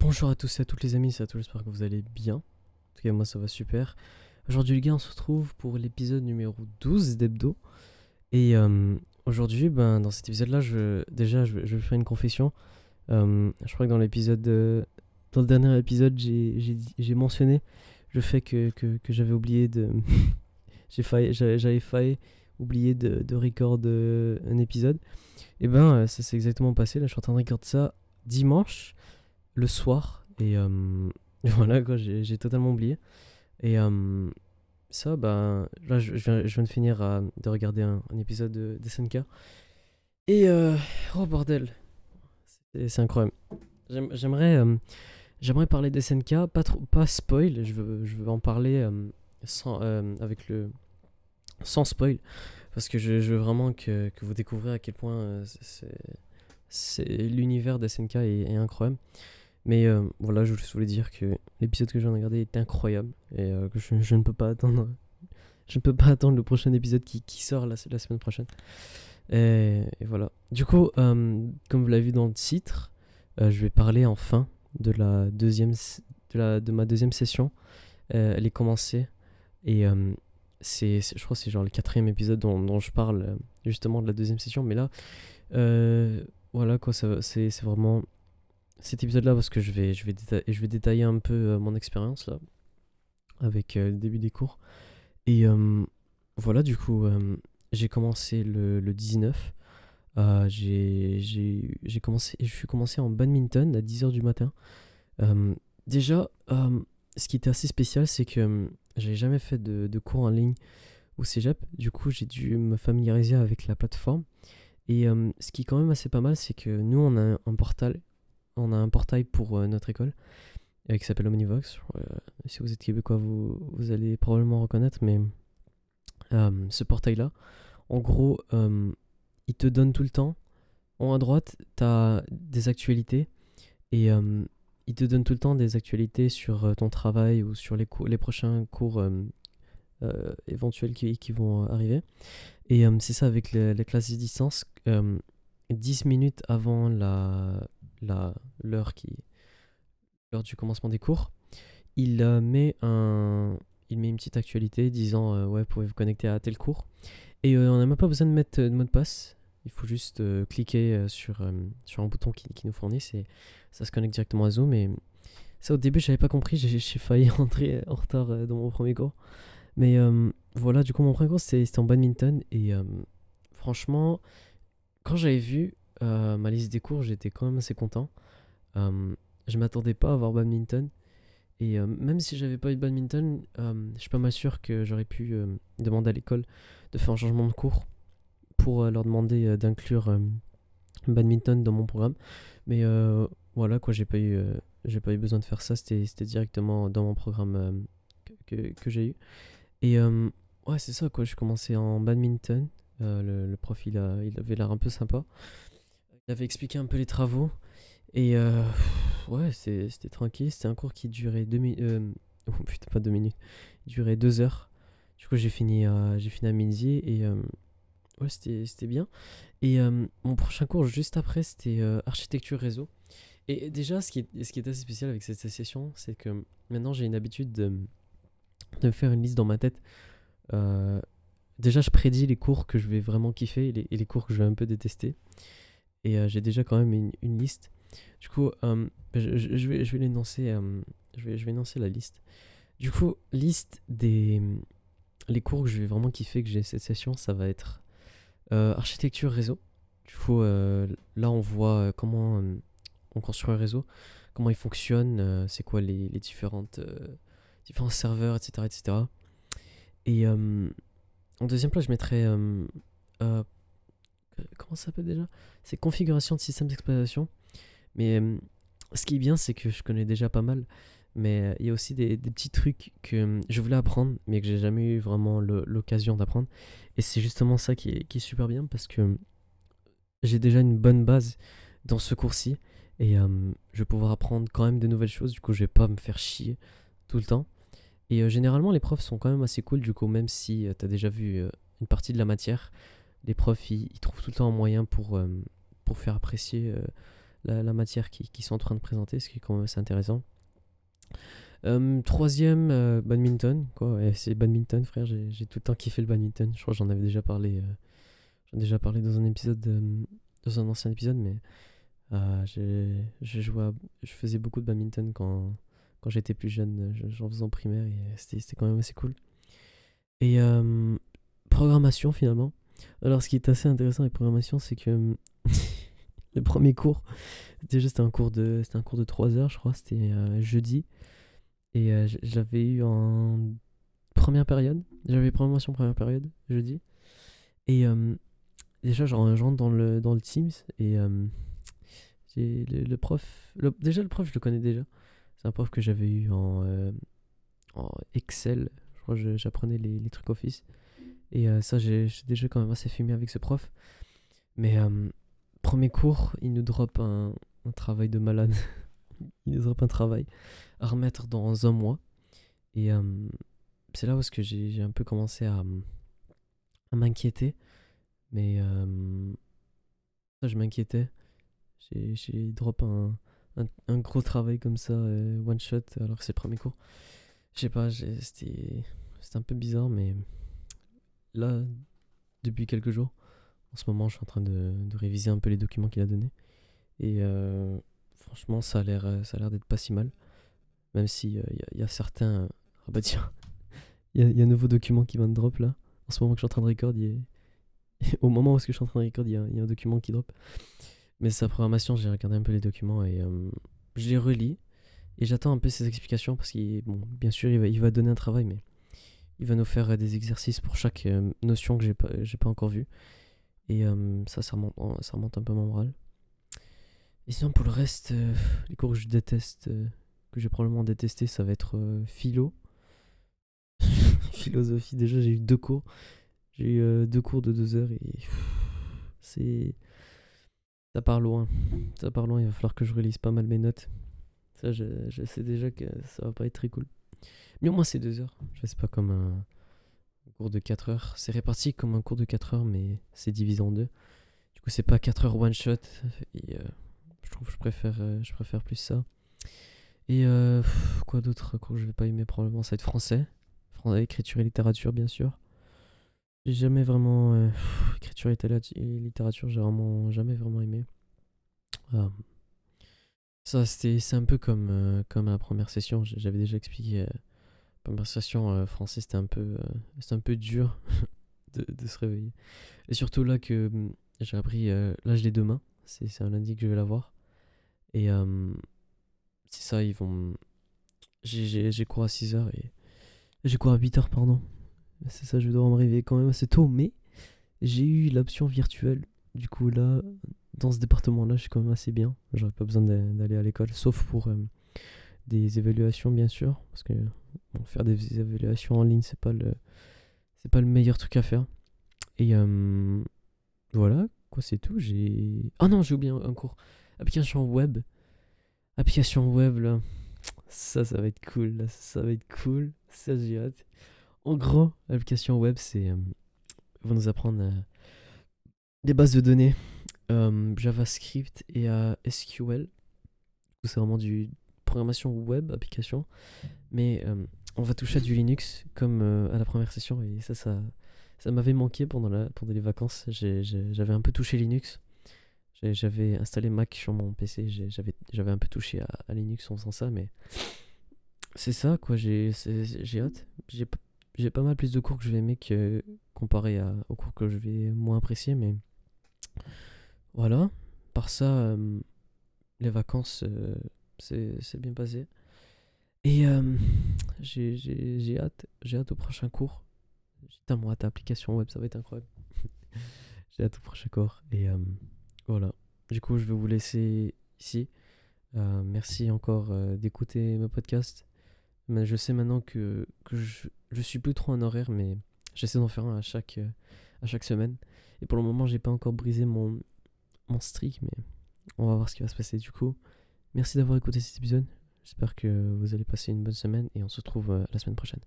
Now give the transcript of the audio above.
Bonjour à tous et à toutes les amis, c'est à tous, j'espère que vous allez bien. En tout cas, moi ça va super. Aujourd'hui, les gars, on se retrouve pour l'épisode numéro 12 d'Hebdo. Et euh, aujourd'hui, ben, dans cet épisode-là, je, déjà, je vais, faire une confession. Euh, je crois que dans l'épisode. euh, dans le dernier épisode, j'ai- mentionné le fait que, que, j'avais oublié de. J'avais failli oublier de, de record un épisode. Et ben, ça s'est exactement passé. Là, je suis en train de recorder ça dimanche, le soir. Et euh, voilà, quoi, j'ai totalement oublié. Et euh, ça, ben, là, je, viens, de finir euh, de regarder un, épisode de, de SNK. Et, oh bordel, c'est incroyable. J'aime- J'aimerais j'aimerais parler de SNK, pas, trop, pas spoil, je veux, je veux en parler sans, avec le, sans spoil. Parce que je, veux vraiment que, que vous découvrez à quel point c'est l'univers de SNK est incroyable. Mais euh, voilà, je voulais dire que l'épisode que j'ai regardé est incroyable et euh, que je, je ne peux pas attendre. Je ne peux pas attendre le prochain épisode qui, sort la, semaine prochaine. Et, voilà. Du coup, euh, comme vous l'avez vu dans le titre, je vais parler enfin de la deuxième, de, de ma deuxième session. Elle est commencée et c'est, je crois que c'est genre le quatrième épisode dont, dont je parle justement de la deuxième session. Mais là, voilà quoi, c'est vraiment cet épisode-là parce que je vais, je vais, déta- je vais détailler un peu euh, mon expérience là avec euh, le début des cours. Et euh, voilà, du coup, j'ai commencé le, le 19. Euh, j'ai, commencé, je suis commencé en badminton à 10h du matin. Déjà, ce qui était assez spécial, c'est que j'avais jamais fait de, de cours en ligne au cégep. Du coup, j'ai dû me familiariser avec la plateforme. Et ce qui est quand même assez pas mal, c'est que nous, on a un portal. On a un portail pour euh, notre école euh, qui s'appelle Omnivox. Euh, si vous êtes québécois, vous, vous allez probablement reconnaître, mais ce portail-là, en gros, il te donne tout le temps. En à droite, tu as des actualités et il te donne tout le temps des actualités sur ton travail ou sur les, les prochains cours éventuels qui, vont arriver. Et c'est ça avec le- les classes de distance. euh, 10 minutes avant la- l'heure qui l'heure du commencement des cours, il euh, met un il met une petite actualité disant euh, ouais, vous pouvez vous connecter à tel cours. Et euh, on n'a même pas besoin de mettre euh, de mot de passe. Il faut juste cliquer sur, sur un bouton qui, qui nous fournit. Et ça se connecte directement à Zoom. Et ça, au début, j'avais pas compris. J'ai failli rentrer en retard dans mon premier cours. Mais voilà, du coup, mon premier cours, c'était en badminton. Et franchement, quand j'avais vu euh, ma liste des cours, j'étais quand même assez content. Euh, je m'attendais pas à avoir badminton. Et euh, même si j'avais pas eu badminton, euh, je suis pas mal sûr que j'aurais pu demander à l'école de faire un changement de cours pour leur demander d'inclure badminton dans mon programme. Mais voilà, quoi, j'ai pas eu, j'ai pas eu besoin de faire ça. C'était, directement dans mon programme que, j'ai eu. Et ouais, c'est ça, quoi. Je commençais en badminton. Le, le prof, il avait l'air un peu sympa. Il avait expliqué un peu les travaux. Et euh, ouais, c'était tranquille. C'était un cours qui durait deux minutes. oh putain, pas deux minutes. Il durait deux heures. Du coup, j'ai fini, à- j'ai fini à midi. Et euh, ouais, c'était bien. Et euh, mon prochain cours, juste après, c'était euh, architecture réseau. Et déjà, ce qui, est, ce qui est assez spécial avec cette session, c'est que maintenant, j'ai une habitude de, de faire une liste dans ma tête. Euh, déjà, je prédis les cours que je vais vraiment kiffer et les cours que je vais un peu détester. Et euh, j'ai déjà quand même une, une liste. Du coup, euh, je, je- vais, je vais l'énoncer. euh, je, vais, je vais énoncer la liste. Du coup, liste des les cours que je vais vraiment kiffer que j'ai cette session, ça va être architecture réseau. Du coup, là, on voit comment on construit un réseau, comment il fonctionne, c'est quoi les, les différentes différents serveurs, etc., etc. Et en deuxième place, je mettrais euh, comment ça s'appelle déjà? C'est configuration de système d'exploitation. Mais euh, ce qui est bien, c'est que je connais déjà pas mal. Mais euh, il y a aussi des, petits trucs que euh, je voulais apprendre, mais que j'ai jamais eu vraiment l'occasion d'apprendre. Et c'est justement ça qui est, super bien parce que euh, j'ai déjà une bonne base dans ce cours-ci. Et euh, je vais pouvoir apprendre quand même de nouvelles choses. Du coup, je vais pas me faire chier tout le temps. Et euh, généralement, les profs sont quand même assez cool. Du coup, même si tu as déjà vu euh, une partie de la matière, les profs ils, trouvent tout le temps un moyen pour, euh, faire apprécier euh, la, matière qu'ils sont en train de présenter, ce qui est quand même assez intéressant. Euh, troisième, badminton. C'est badminton, frère. J'ai tout le temps kiffé le badminton. Je crois que j'en avais déjà parlé. Déjà parlé dans un ancien épisode, mais je faisais beaucoup de badminton quand quand j'étais plus jeune. J'en faisais en primaire et c'était quand même assez cool. Et programmation finalement. Alors, ce qui est assez intéressant avec programmation, c'est que le premier cours, déjà c'était un cours de, un cours de 3 heures, je crois, c'était jeudi. Et euh, j'avais eu en première période, j'avais programmation première période, jeudi. Et euh, déjà, je rentre dans le, dans le Teams et euh, le, prof. déjà, le prof, je le connais déjà. C'est un prof que j'avais eu en, Excel. Je crois j'apprenais les, trucs Office. Et ça, j'ai déjà quand même assez filmé avec ce prof. Mais premier cours, il nous drop un, un travail de malade. il nous drop un travail à remettre dans un mois. Et euh, c'est là où j'ai un peu commencé à, à m'inquiéter. Mais euh, ça, je m'inquiétais. J'ai drop un, un, gros travail comme ça, euh, one shot, alors que c'est le premier cours. Je sais pas, c'était un peu bizarre, mais là, depuis quelques jours, en ce moment, je suis en train de, réviser un peu les documents qu'il a donnés. Et franchement, ça a l'air d'être pas si mal. Même si il euh, y, a certains. Ah bah tiens, il y, a un nouveau document qui vient de drop là. En ce moment que je suis en train de record, au moment où je suis en train de record, il y, a un document qui drop. Mais sa programmation, j'ai regardé un peu les documents et euh, je les relis. Et j'attends un peu ses explications parce qu'il, bon, bien sûr, il va, il va donner un travail, mais il va nous faire euh, des exercices pour chaque notion que j'ai pas, pas encore vue. Et ça, ça remonte, ça remonte un peu mon moral. Et sinon, pour le reste, les cours que je déteste, que j'ai probablement détesté, ça va être euh, philo. Philosophie, déjà j'ai eu deux cours. J'ai eu euh, deux cours de deux heures et c'est. Ça part loin. Ça part loin, il va falloir que je relise pas mal mes notes. Ça, je, sais déjà que ça va pas être très cool. Mais au moins c'est deux heures. Je sais pas comme un cours de 4 heures. C'est réparti comme un cours de 4 heures, mais c'est divisé en deux. Du coup, c'est pas 4 heures one shot. Et euh, je trouve que je préfère, je préfère plus ça. Et euh, quoi d'autre que je vais pas aimer? Probablement ça va être français. français écriture et littérature bien sûr. J'ai jamais vraiment euh, écriture et littérature, j'ai vraiment jamais vraiment aimé. Ça c'est un peu comme euh, comme la première session, j'avais déjà expliqué la première session français, c'était un peu un peu dur de, se réveiller. Et surtout là que hum, j'ai appris là je l'ai demain, c'est un lundi que je vais l'avoir. Et c'est ça, ils vont. J'ai cours à 6h et. J'ai cours à 8h, pardon. C'est ça, je dois me réveiller quand même assez tôt, mais j'ai eu l'option virtuelle. Du coup, là, dans ce département-là, je suis quand même assez bien. J'aurais pas besoin d'aller à l'école, sauf pour euh, des évaluations, bien sûr. Parce que faire des évaluations en ligne, c'est pas le. C'est pas le meilleur truc à faire. Et euh, voilà, quoi, c'est tout. J'ai. Ah non, j'ai oublié un, cours. Application web. Application web, là. Ça, ça va être cool. Ça va être cool. Ça, j'ai hâte. En gros, l'application web, c'est. Euh, vont nous apprendre euh, des bases de données, euh, JavaScript et SQL. C'est vraiment du programmation web, application. Mais on va toucher à du Linux comme à la première session. Et ça, ça, ça m'avait manqué pendant, la, pendant les vacances. J'avais un peu touché Linux. J'avais installé Mac sur mon PC, j'avais un peu touché à, Linux en faisant ça, mais c'est ça quoi, j'ai hâte. J'ai pas mal plus de cours que je vais aimer que comparé à, aux cours que je vais moins apprécier, mais voilà. Par ça, euh, les vacances, euh, c'est bien passé. Et euh, j'ai hâte, j'ai hâte au prochain cours. Tellement hâte à l'application web, ça va être incroyable. j'ai hâte au prochain cours. Et voilà. Du coup, je vais vous laisser ici. Euh, merci encore euh, d'écouter mes podcasts. Mais je sais maintenant que, que je, je suis plus trop en horaire, mais j'essaie d'en faire un à chaque, euh, à chaque semaine. Et pour le moment, j'ai pas encore brisé mon, mon streak, mais on va voir ce qui va se passer du coup. Merci d'avoir écouté cet épisode. J'espère que vous allez passer une bonne semaine et on se retrouve la semaine prochaine.